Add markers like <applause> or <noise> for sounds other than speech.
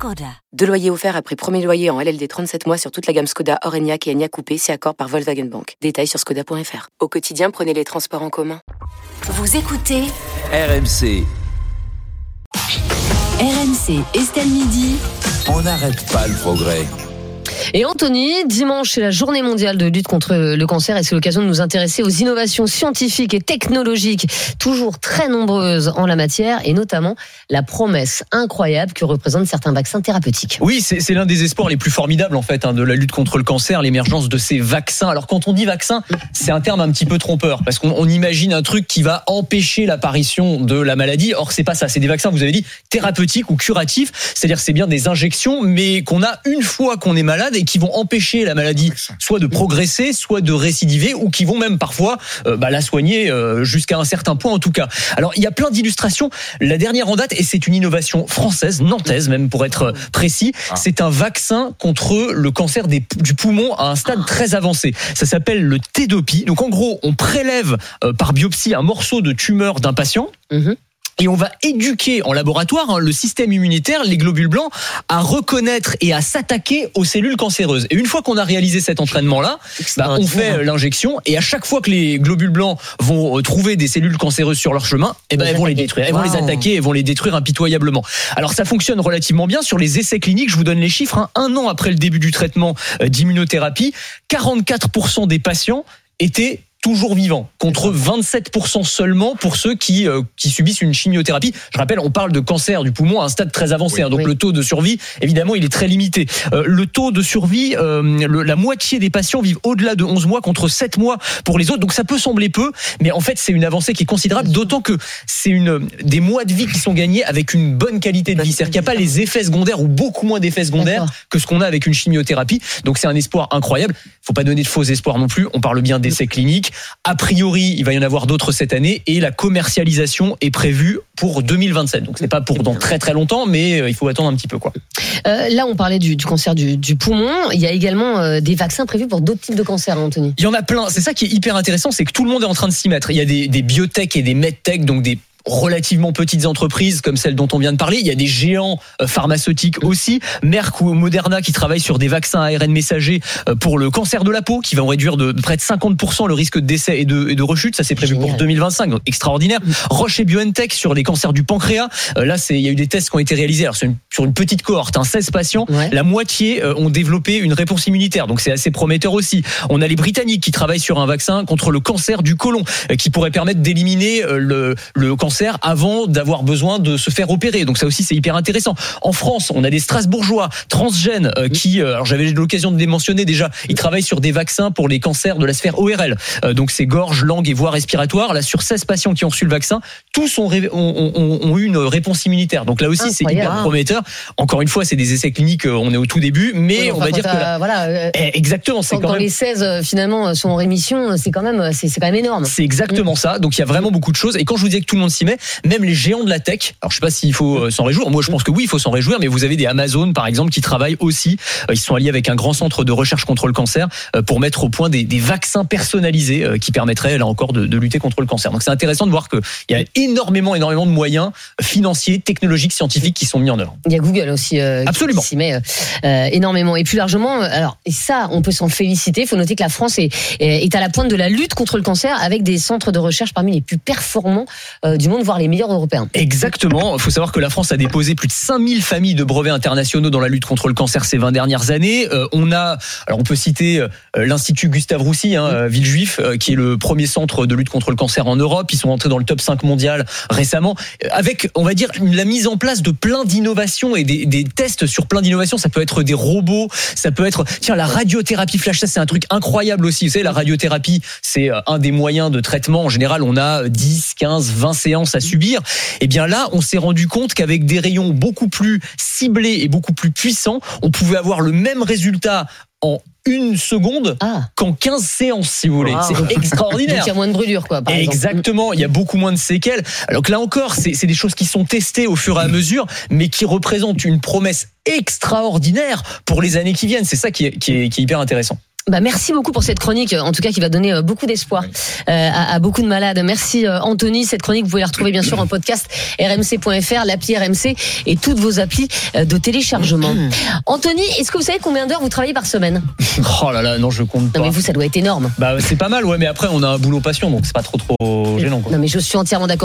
Skoda. Deux loyers offerts après premier loyer en LLD 37 mois sur toute la gamme Skoda, Orenia et Enya Coupé, c'est accord par Volkswagen Bank. Détails sur skoda.fr. Au quotidien, prenez les transports en commun. Vous écoutez RMC. RMC Estelle Midi. On n'arrête pas le progrès. Et Anthony, dimanche, c'est la journée mondiale de lutte contre le cancer et c'est l'occasion de nous intéresser aux innovations scientifiques et technologiques, toujours très nombreuses en la matière, et notamment la promesse incroyable que représentent certains vaccins thérapeutiques. Oui, c'est l'un des espoirs les plus formidables en fait hein, de la lutte contre le cancer, l'émergence de ces vaccins. Alors quand on dit vaccin, c'est un terme un petit peu trompeur parce qu'on imagine un truc qui va empêcher l'apparition de la maladie. Or c'est pas ça, c'est des vaccins, vous avez dit, thérapeutiques ou curatifs, c'est-à-dire c'est bien des injections, mais qu'on a une fois qu'on est malade et qui vont empêcher la maladie soit de progresser, soit de récidiver, ou qui vont même parfois euh, bah, la soigner euh, jusqu'à un certain point en tout cas. Alors il y a plein d'illustrations. La dernière en date, et c'est une innovation française, nantaise même pour être précis, ah. c'est un vaccin contre le cancer des, du poumon à un stade très avancé. Ça s'appelle le Tédopie. Donc en gros, on prélève euh, par biopsie un morceau de tumeur d'un patient. Mhm et on va éduquer en laboratoire hein, le système immunitaire, les globules blancs, à reconnaître et à s'attaquer aux cellules cancéreuses. Et une fois qu'on a réalisé cet entraînement-là, bah, on fait euh, l'injection et à chaque fois que les globules blancs vont euh, trouver des cellules cancéreuses sur leur chemin, et eh ben, elles vont les détruire, elles vont les attaquer, elles vont les détruire impitoyablement. Alors ça fonctionne relativement bien sur les essais cliniques. Je vous donne les chiffres. Hein. Un an après le début du traitement euh, d'immunothérapie, 44% des patients étaient toujours vivants, contre 27% seulement pour ceux qui, euh, qui subissent une chimiothérapie. Je rappelle, on parle de cancer du poumon à un stade très avancé, hein, donc le taux de survie, évidemment, il est très limité. Euh, le taux de survie, euh, la moitié des patients vivent au-delà de 11 mois, contre 7 mois pour les autres, donc ça peut sembler peu, mais en fait, c'est une avancée qui est considérable, d'autant que c'est une des mois de vie qui sont gagnés avec une bonne qualité de vie, c'est-à-dire qu'il n'y a pas les effets secondaires ou beaucoup moins d'effets secondaires que ce qu'on a avec une chimiothérapie, donc c'est un espoir incroyable. Faut pas donner de faux espoirs non plus, on parle bien d'essais cliniques. A priori, il va y en avoir d'autres cette année et la commercialisation est prévue pour 2027. Donc c'est pas pour dans très très longtemps, mais euh, il faut attendre un petit peu quoi. Euh, là, on parlait du, cancer du, poumon. Il y a également euh, des vaccins prévus pour d'autres types de cancers, hein, Anthony. Il y en a plein. C'est ça qui est hyper intéressant, c'est que tout le monde est en train de s'y mettre. Il y a des, des biotech et des medtech, donc des relativement petites entreprises comme celle dont on vient de parler. Il y a des géants euh, pharmaceutiques aussi, Merck ou Moderna qui travaillent sur des vaccins ARN messagers euh, pour le cancer de la peau, qui vont réduire de près de 50% le risque de décès et de, et de rechute. Ça c'est prévu pour 2025, donc extraordinaire. Roche et BioNTech sur les cancers du pancréas. Euh, là, c'est il y a eu des tests qui ont été réalisés. Alors une, sur une petite cohorte, hein, 16 patients, la moitié ont développé une réponse immunitaire. Donc c'est assez prometteur aussi. On a les Britanniques qui travaillent sur un vaccin contre le cancer du côlon, qui pourrait permettre d'éliminer le, le cancer avant d'avoir besoin de se faire opérer. Donc ça aussi c'est hyper intéressant. En France, on a des Strasbourgeois transgènes euh, qui, euh, alors j'avais l'occasion de les mentionner déjà, ils travaillent sur des vaccins pour les cancers de la sphère ORL. Euh, donc c'est gorge, langue et voies respiratoires. Là sur 16 patients qui ont reçu le vaccin, tous ont, ont, eu une réponse immunitaire. Donc là aussi c'est hyper prometteur. Encore une fois, c'est des essais cliniques, on est au tout début, mais on va dire que voilà, eh, exactement, c'est quand, les 16 finalement sont en rémission, c'est quand même c'est quand même énorme. C'est exactement mm. ça. Donc il y a vraiment beaucoup de choses. Et quand je vous disais que tout le monde même les géants de la tech. Alors je sais pas s'il faut euh, s'en réjouir. Moi je pense que oui, il faut s'en réjouir. Mais vous avez des Amazon par exemple qui travaillent aussi. Euh, ils sont alliés avec un grand centre de recherche contre le cancer euh, pour mettre au point des, vaccins personnalisés qui permettraient là encore de, lutter contre le cancer. Donc c'est intéressant de voir qu'il y a énormément, énormément de moyens financiers, technologiques, scientifiques qui sont mis en œuvre. Il y a Google aussi Absolument. qui s'y met énormément. Et plus largement, alors et ça, on peut s'en féliciter. Il faut noter que la France est, est à la pointe de la lutte contre le cancer avec des centres de recherche parmi les plus performants du monde, voire les meilleurs européens. Exactement. Il faut savoir que la France a déposé plus de 5000 familles de brevets internationaux dans la lutte contre le cancer ces 20 dernières années. Euh, on a, alors on peut citer euh, l'Institut Gustave Roussy, hein, euh, Villejuif, qui est le premier centre de lutte contre le cancer en Europe. Ils sont entrés dans le top 5 mondial récemment, avec, on va dire, la mise en place de plein d'innovations et des, des, tests sur plein d'innovations. Ça peut être des robots, ça peut être, tiens, la radiothérapie flash, ça c'est un truc incroyable aussi. Vous savez, la radiothérapie, c'est un des moyens de traitement. En général, on a 10, 15, 20 séances à subir et eh bien là, on s'est rendu compte qu'avec des rayons beaucoup plus ciblés et beaucoup plus puissants, on pouvait avoir le même résultat en une seconde Ah. qu'en 15 séances, si vous voulez. Wow. C'est <laughs> Donc extraordinaire. il y a moins de brûlures, quoi, par. Exactement, il y a beaucoup moins de séquelles. Alors que là encore, c'est c'est des choses qui sont testées au fur et à mesure, mais qui représentent une promesse extraordinaire pour les années qui viennent. C'est ça qui est, qui est- qui est hyper intéressant. Bah, merci beaucoup pour cette chronique, en tout cas qui va donner euh, beaucoup d'espoir euh, à, à beaucoup de malades. Merci euh, Anthony. Cette chronique, vous pouvez la retrouver bien sûr en podcast rmc.fr, l'appli RMC et toutes vos applis de téléchargement. Anthony, est-ce que vous savez combien d'heures vous travaillez par semaine? <laughs> Oh là là, non, je compte Non pas. mais vous, ça doit être énorme. Bah, c'est pas mal, ouais, mais après, on a un boulot passion, donc c'est pas trop trop gênant. Quoi. Non mais je suis entièrement d'accord.